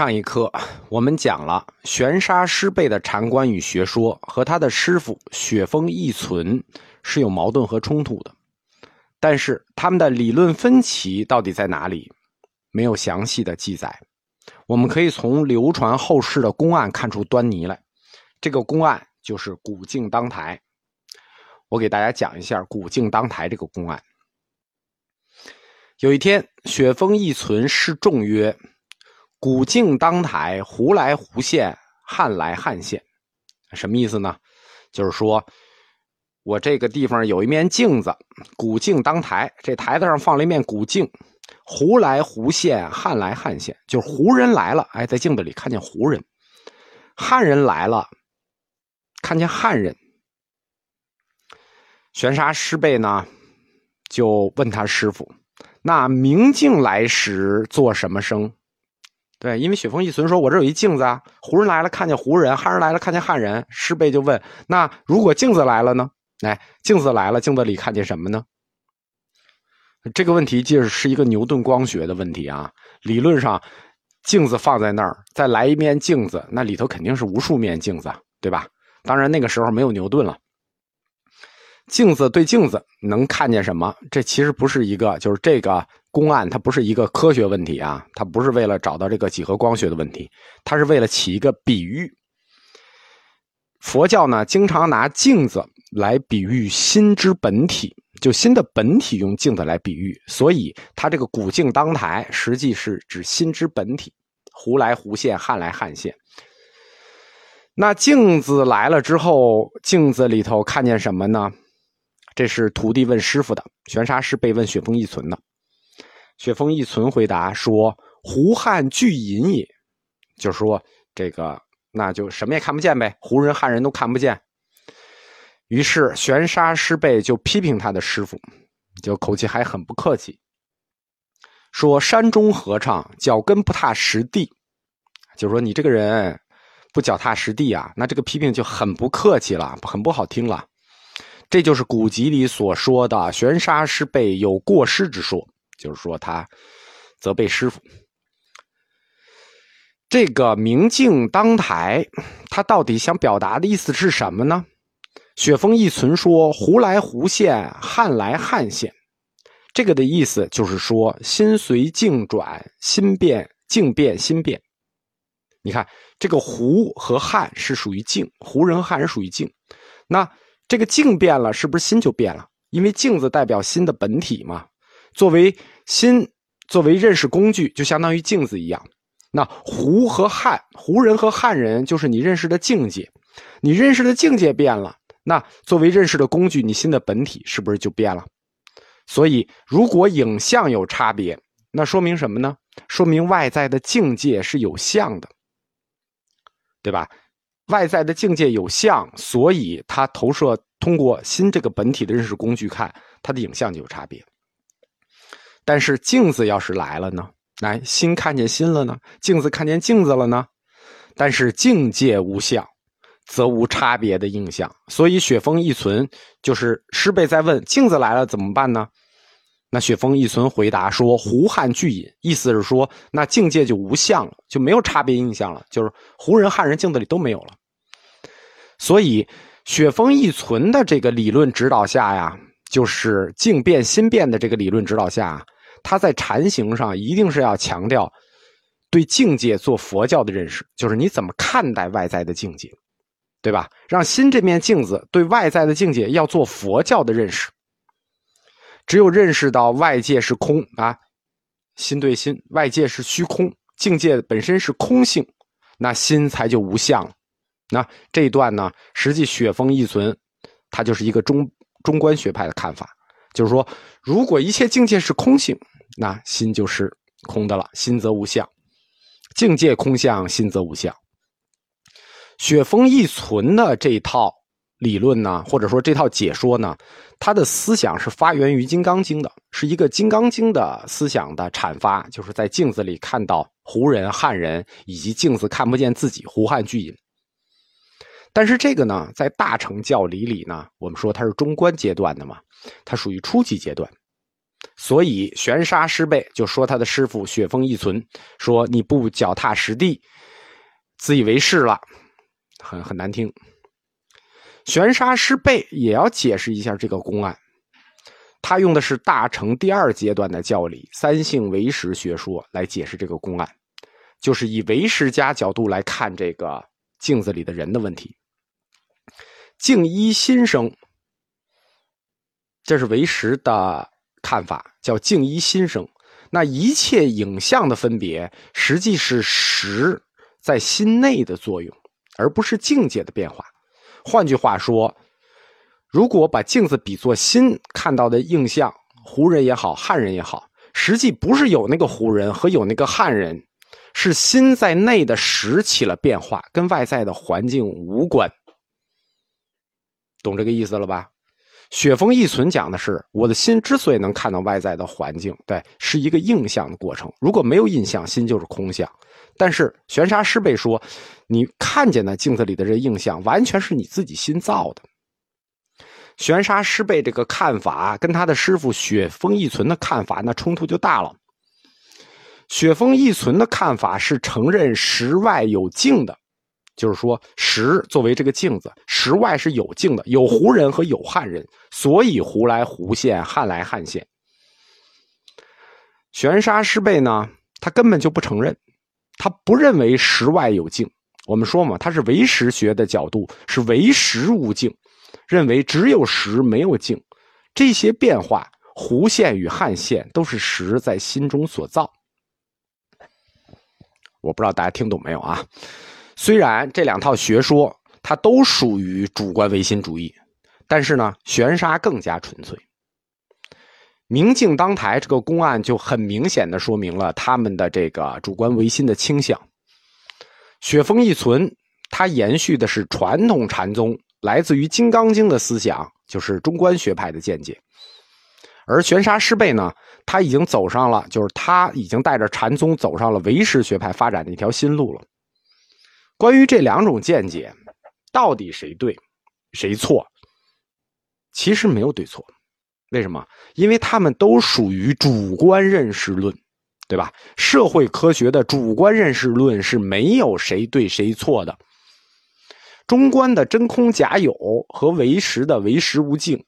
上一课我们讲了玄沙师辈的禅观与学说和他的师傅雪峰义存是有矛盾和冲突的，但是他们的理论分歧到底在哪里，没有详细的记载。我们可以从流传后世的公案看出端倪来。这个公案就是古镜当台。我给大家讲一下古镜当台这个公案。有一天，雪峰义存示众曰。古镜当台，胡来胡现，汉来汉现，什么意思呢？就是说，我这个地方有一面镜子，古镜当台，这台子上放了一面古镜，胡来胡现，汉来汉现，就是胡人来了，哎，在镜子里看见胡人；汉人来了，看见汉人。玄沙师辈呢，就问他师傅：“那明镜来时做什么声？”对，因为雪峰一存说：“我这有一镜子啊，胡人来了看见胡人，汉人来了看见汉人。”师辈就问：“那如果镜子来了呢？哎，镜子来了，镜子里看见什么呢？”这个问题就是是一个牛顿光学的问题啊。理论上，镜子放在那儿，再来一面镜子，那里头肯定是无数面镜子，对吧？当然那个时候没有牛顿了。镜子对镜子能看见什么？这其实不是一个，就是这个。公案它不是一个科学问题啊，它不是为了找到这个几何光学的问题，它是为了起一个比喻。佛教呢，经常拿镜子来比喻心之本体，就心的本体用镜子来比喻，所以它这个古镜当台，实际是指心之本体，胡来胡现，汉来汉现。那镜子来了之后，镜子里头看见什么呢？这是徒弟问师傅的，玄沙师被问雪峰一存的。雪峰一存回答说：“胡汉俱隐也，就是说这个，那就什么也看不见呗。胡人汉人都看不见。”于是玄沙师辈就批评他的师傅，就口气还很不客气，说：“山中和尚脚跟不踏实地，就是说你这个人不脚踏实地啊。”那这个批评就很不客气了，很不好听了。这就是古籍里所说的玄沙师辈有过失之说。就是说，他责备师傅。这个明镜当台，他到底想表达的意思是什么呢？雪峰一存说：“胡来胡现，汉来汉现。”这个的意思就是说，心随境转，心变境变，心变。你看，这个胡和汉是属于境，胡人和汉人属于境。那这个境变了，是不是心就变了？因为镜子代表心的本体嘛。作为心，作为认识工具，就相当于镜子一样。那胡和汉，胡人和汉人就是你认识的境界。你认识的境界变了，那作为认识的工具，你心的本体是不是就变了？所以，如果影像有差别，那说明什么呢？说明外在的境界是有相的，对吧？外在的境界有相，所以它投射通过心这个本体的认识工具看，它的影像就有差别。但是镜子要是来了呢？来，心看见心了呢？镜子看见镜子了呢？但是境界无相，则无差别的印象。所以雪峰一存，就是师辈在问镜子来了怎么办呢？那雪峰一存回答说：“胡汉俱隐。”意思是说，那境界就无相了，就没有差别印象了，就是胡人汉人镜子里都没有了。所以雪峰一存的这个理论指导下呀，就是境变心变的这个理论指导下。他在禅行上一定是要强调对境界做佛教的认识，就是你怎么看待外在的境界，对吧？让心这面镜子对外在的境界要做佛教的认识。只有认识到外界是空啊，心对心，外界是虚空，境界本身是空性，那心才就无相了。那这一段呢，实际雪峰一存，它就是一个中中观学派的看法。就是说，如果一切境界是空性，那心就是空的了。心则无相，境界空相，心则无相。雪峰一存的这一套理论呢，或者说这套解说呢，他的思想是发源于《金刚经》的，是一个《金刚经》的思想的阐发，就是在镜子里看到胡人、汉人，以及镜子看不见自己，胡汉俱隐。但是这个呢，在大乘教理里呢，我们说它是中观阶段的嘛，它属于初级阶段，所以玄沙师备就说他的师傅雪峰一存说你不脚踏实地，自以为是了，很很难听。玄沙师备也要解释一下这个公案，他用的是大乘第二阶段的教理三性唯识学说来解释这个公案，就是以唯识家角度来看这个镜子里的人的问题。镜一心生，这是为实的看法，叫镜一心生。那一切影像的分别，实际是实在心内的作用，而不是境界的变化。换句话说，如果把镜子比作心看到的印象，胡人也好，汉人也好，实际不是有那个胡人和有那个汉人，是心在内的实起了变化，跟外在的环境无关。懂这个意思了吧？雪峰一存讲的是，我的心之所以能看到外在的环境，对，是一个印象的过程。如果没有印象，心就是空相。但是玄沙师辈说，你看见的镜子里的这印象，完全是你自己心造的。玄沙师辈这个看法跟他的师傅雪峰一存的看法，那冲突就大了。雪峰一存的看法是承认实外有镜的。就是说，石作为这个镜子，石外是有镜的，有胡人和有汉人，所以胡来胡现，汉来汉现。玄沙师辈呢，他根本就不承认，他不认为石外有镜。我们说嘛，他是唯识学的角度，是唯识无镜，认为只有实没有镜。这些变化，胡现与汉现，都是实在心中所造。我不知道大家听懂没有啊？虽然这两套学说它都属于主观唯心主义，但是呢，玄沙更加纯粹。明镜当台这个公案就很明显的说明了他们的这个主观唯心的倾向。雪峰一存，它延续的是传统禅宗来自于《金刚经》的思想，就是中观学派的见解。而玄沙师辈呢，他已经走上了，就是他已经带着禅宗走上了唯识学派发展的一条新路了。关于这两种见解，到底谁对，谁错？其实没有对错，为什么？因为他们都属于主观认识论，对吧？社会科学的主观认识论是没有谁对谁错的。中观的真空假有和唯识的唯识无境，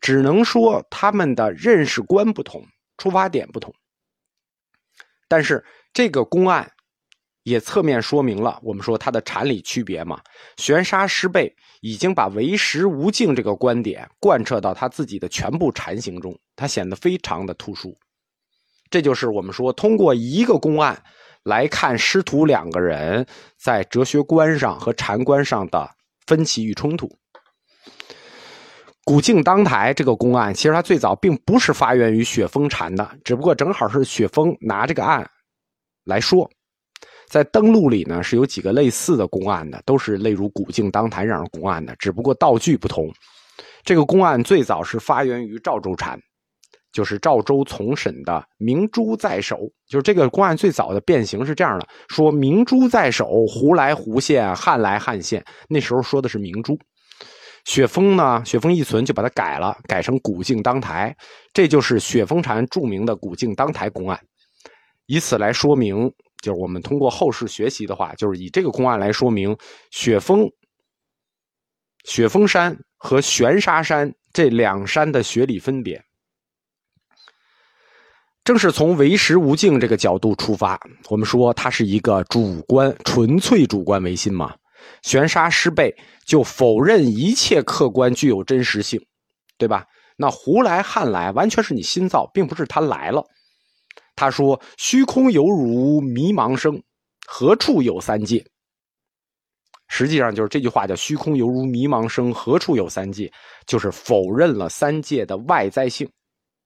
只能说他们的认识观不同，出发点不同。但是这个公案。也侧面说明了我们说它的禅理区别嘛。玄沙师辈已经把唯识无境这个观点贯彻到他自己的全部禅行中，他显得非常的突出。这就是我们说通过一个公案来看师徒两个人在哲学观上和禅观上的分歧与冲突。古镜当台这个公案，其实它最早并不是发源于雪峰禅的，只不过正好是雪峰拿这个案来说。在登录里呢，是有几个类似的公案的，都是类如古镜当台这样公案的，只不过道具不同。这个公案最早是发源于赵州禅，就是赵州从审的明珠在手，就是这个公案最早的变形是这样的：说明珠在手，胡来胡现，汉来汉现。那时候说的是明珠，雪峰呢，雪峰一存就把它改了，改成古镜当台，这就是雪峰禅著名的古镜当台公案，以此来说明。就是我们通过后世学习的话，就是以这个公案来说明雪峰、雪峰山和玄沙山这两山的学理分别。正是从唯识无境这个角度出发，我们说它是一个主观、纯粹主观唯心嘛。玄沙师辈就否认一切客观具有真实性，对吧？那胡来汉来完全是你心造，并不是他来了。他说：“虚空犹如迷茫生，何处有三界？”实际上就是这句话叫“虚空犹如迷茫生，何处有三界？”就是否认了三界的外在性，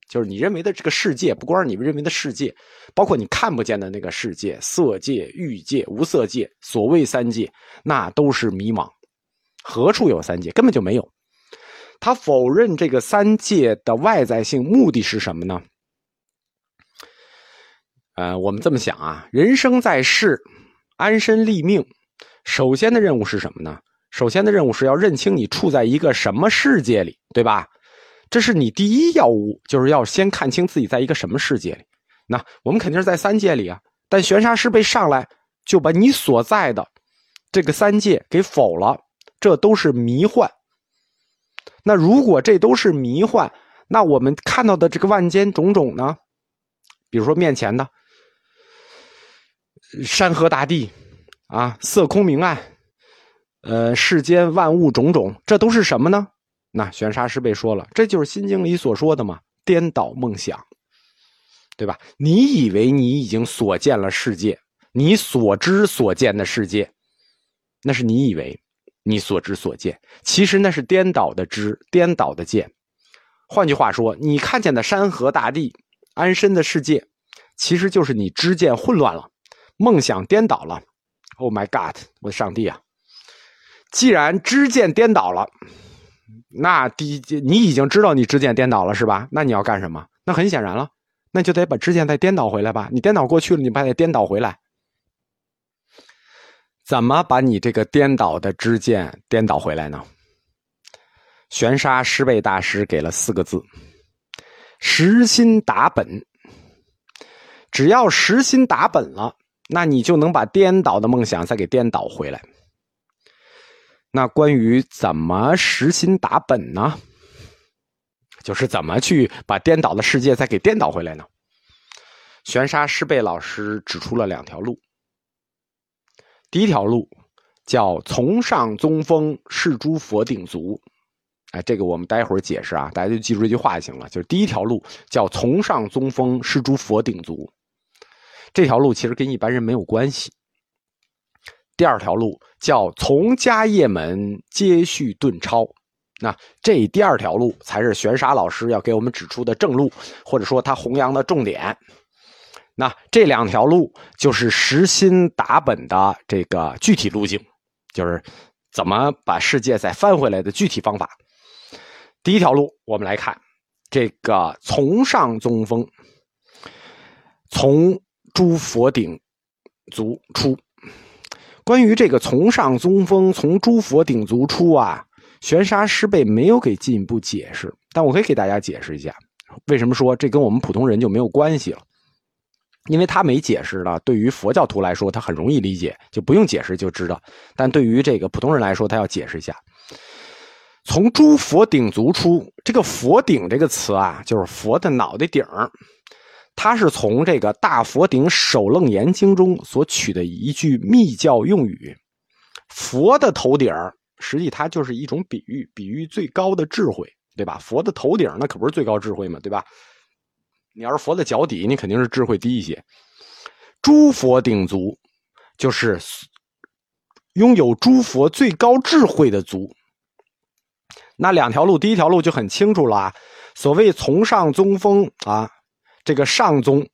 就是你认为的这个世界，不光是你们认为的世界，包括你看不见的那个世界，色界、欲界、无色界，所谓三界，那都是迷茫。何处有三界？根本就没有。他否认这个三界的外在性，目的是什么呢？呃，我们这么想啊，人生在世，安身立命，首先的任务是什么呢？首先的任务是要认清你处在一个什么世界里，对吧？这是你第一要务，就是要先看清自己在一个什么世界里。那我们肯定是在三界里啊，但玄沙师被上来就把你所在的这个三界给否了，这都是迷幻。那如果这都是迷幻，那我们看到的这个万间种种呢？比如说面前的山河大地啊，色空明暗，呃，世间万物种种，这都是什么呢？那玄沙师辈说了，这就是《心经》里所说的嘛，颠倒梦想，对吧？你以为你已经所见了世界，你所知所见的世界，那是你以为你所知所见，其实那是颠倒的知，颠倒的见。换句话说，你看见的山河大地、安身的世界，其实就是你知见混乱了，梦想颠倒了。Oh my God，我的上帝啊！既然知见颠倒了。那第，你已经知道你知见颠倒了是吧？那你要干什么？那很显然了，那就得把知见再颠倒回来吧。你颠倒过去了，你把它颠倒回来。怎么把你这个颠倒的知见颠倒回来呢？玄沙师辈大师给了四个字：实心打本。只要实心打本了，那你就能把颠倒的梦想再给颠倒回来。那关于怎么实心打本呢？就是怎么去把颠倒的世界再给颠倒回来呢？玄沙师贝老师指出了两条路。第一条路叫从上宗风，是诸佛顶足。哎，这个我们待会儿解释啊，大家就记住这句话就行了。就是第一条路叫从上宗风，是诸佛顶足。这条路其实跟一般人没有关系。第二条路叫从家业门接续顿超，那这第二条路才是玄沙老师要给我们指出的正路，或者说他弘扬的重点。那这两条路就是实心打本的这个具体路径，就是怎么把世界再翻回来的具体方法。第一条路，我们来看这个从上宗风，从诸佛顶足出。关于这个从上宗风，从诸佛顶足出啊，玄沙师辈没有给进一步解释，但我可以给大家解释一下，为什么说这跟我们普通人就没有关系了？因为他没解释呢，对于佛教徒来说，他很容易理解，就不用解释就知道；但对于这个普通人来说，他要解释一下。从诸佛顶足出，这个“佛顶”这个词啊，就是佛的脑袋顶。它是从这个《大佛顶首楞严经》中所取的一句密教用语，“佛的头顶实际它就是一种比喻，比喻最高的智慧，对吧？佛的头顶那可不是最高智慧嘛，对吧？你要是佛的脚底，你肯定是智慧低一些。诸佛顶足，就是拥有诸佛最高智慧的足。那两条路，第一条路就很清楚了，所谓从上宗风啊。这个上宗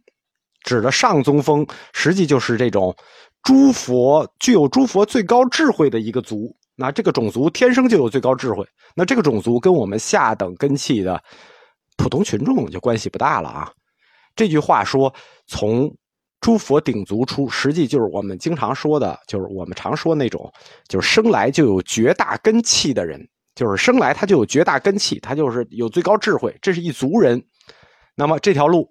指的上宗风，实际就是这种诸佛具有诸佛最高智慧的一个族。那这个种族天生就有最高智慧。那这个种族跟我们下等根器的普通群众就关系不大了啊。这句话说从诸佛顶足出，实际就是我们经常说的，就是我们常说那种，就是生来就有绝大根器的人，就是生来他就有绝大根器，他就是有最高智慧，这是一族人。那么这条路。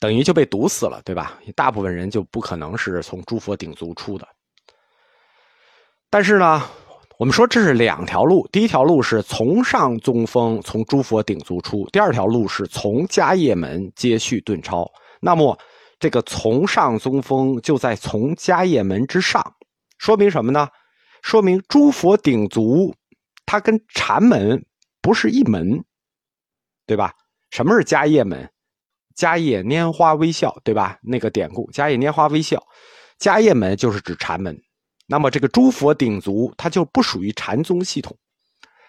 等于就被堵死了，对吧？大部分人就不可能是从诸佛顶足出的。但是呢，我们说这是两条路，第一条路是从上宗风从诸佛顶足出，第二条路是从迦叶门接续顿超。那么这个从上宗风就在从迦叶门之上，说明什么呢？说明诸佛顶足，它跟禅门不是一门，对吧？什么是迦叶门？迦叶拈花微笑，对吧？那个典故，迦叶拈花微笑，迦叶门就是指禅门。那么这个诸佛顶足，它就不属于禅宗系统，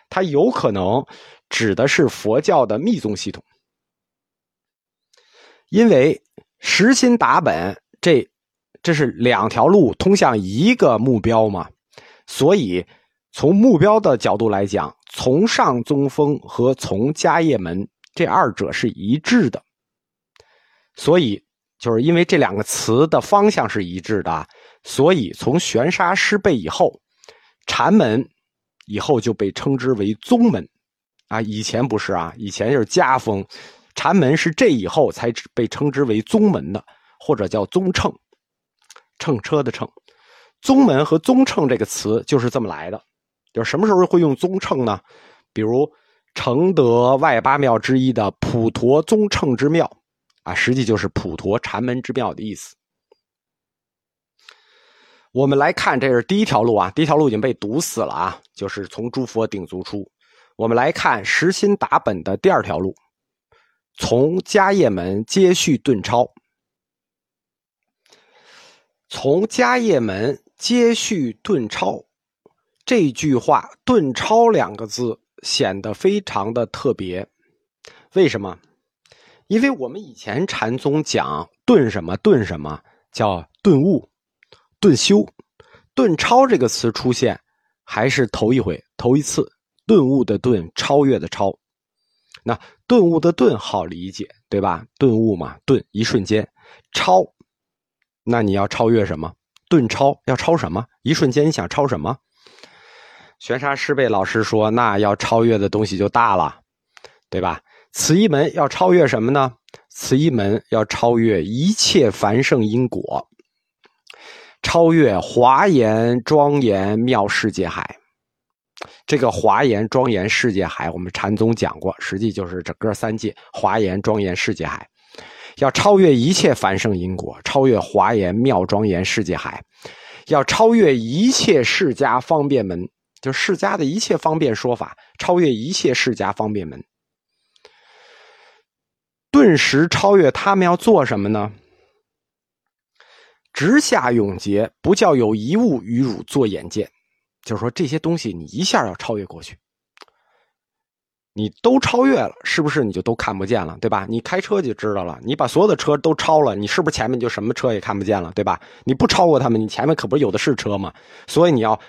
它有可能指的是佛教的密宗系统。因为实心打本，这这是两条路通向一个目标嘛，所以从目标的角度来讲，从上宗风和从迦叶门这二者是一致的。所以，就是因为这两个词的方向是一致的，所以从玄沙师背以后，禅门以后就被称之为宗门，啊，以前不是啊，以前就是家风，禅门是这以后才被称之为宗门的，或者叫宗称，乘车的乘。宗门和宗称这个词就是这么来的。就是什么时候会用宗称呢？比如承德外八庙之一的普陀宗称之庙，啊，实际就是普陀禅门之妙的意思。我们来看，这是第一条路啊，第一条路已经被堵死了啊，就是从诸佛顶足出。我们来看实心打本的第二条路，从迦叶门接续顿超，从迦叶门接续顿超。这句话“顿超”两个字显得非常的特别，为什么？因为我们以前禅宗讲“顿什么顿什么”，叫顿悟、顿修。顿超这个词出现还是头一回、头一次。顿悟的顿，超越的超。那顿悟的顿好理解，对吧？顿悟嘛，顿一瞬间。超，那你要超越什么？顿超要超什么？一瞬间你想超什么？玄沙师辈老师说：“那要超越的东西就大了，对吧？此一门要超越什么呢？此一门要超越一切繁盛因果，超越华严庄严妙世界海。这个华严庄严世界海，我们禅宗讲过，实际就是整个三界华严庄严世界海，要超越一切繁盛因果，超越华严妙庄严世界海，要超越一切释迦方便门。”就释迦的一切方便说法，超越一切释迦方便门，顿时超越他们要做什么呢？直下永劫，不叫有一物与汝做眼见。就是说这些东西你一下要超越过去，你都超越了，是不是你就都看不见了，对吧？你开车就知道了，你把所有的车都超了，你是不是前面就什么车也看不见了，对吧？你不超过他们，你前面可不是有的是车吗？所以你要。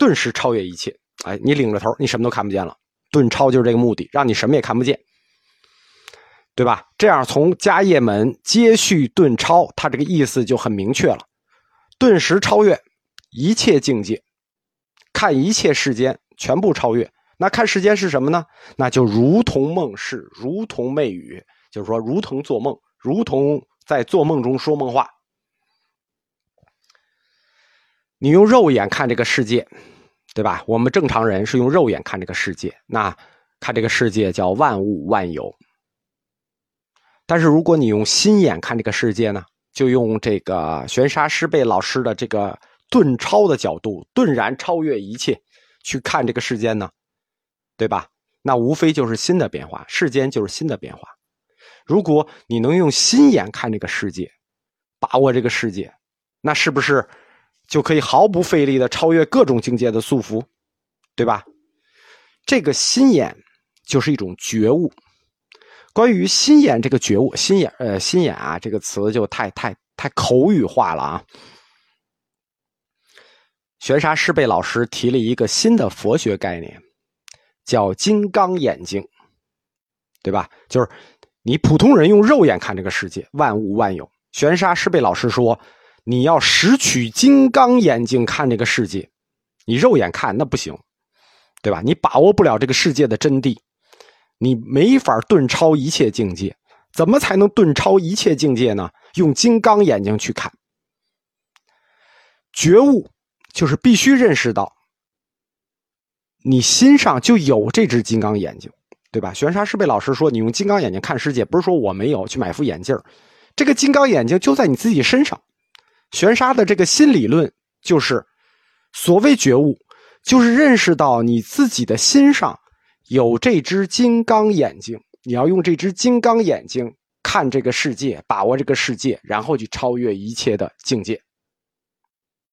顿时超越一切，哎，你领着头，你什么都看不见了。顿超就是这个目的，让你什么也看不见，对吧？这样从迦叶门接续顿超，他这个意思就很明确了。顿时超越一切境界，看一切世间全部超越。那看世间是什么呢？那就如同梦世，如同寐语，就是说如同做梦，如同在做梦中说梦话。你用肉眼看这个世界，对吧？我们正常人是用肉眼看这个世界，那看这个世界叫万物万有。但是如果你用心眼看这个世界呢，就用这个玄沙师贝老师的这个顿超的角度，顿然超越一切去看这个世间呢，对吧？那无非就是新的变化，世间就是新的变化。如果你能用心眼看这个世界，把握这个世界，那是不是？就可以毫不费力的超越各种境界的束缚，对吧？这个心眼就是一种觉悟。关于心眼这个觉悟，心眼呃心眼啊这个词就太太太口语化了啊。玄沙师贝老师提了一个新的佛学概念，叫金刚眼睛，对吧？就是你普通人用肉眼看这个世界，万物万有。玄沙师贝老师说。你要拾取金刚眼睛看这个世界，你肉眼看那不行，对吧？你把握不了这个世界的真谛，你没法顿超一切境界。怎么才能顿超一切境界呢？用金刚眼睛去看，觉悟就是必须认识到，你心上就有这只金刚眼睛，对吧？玄沙师贝老师说，你用金刚眼睛看世界，不是说我没有去买副眼镜这个金刚眼睛就在你自己身上。玄沙的这个新理论就是，所谓觉悟，就是认识到你自己的心上有这只金刚眼睛，你要用这只金刚眼睛看这个世界，把握这个世界，然后去超越一切的境界。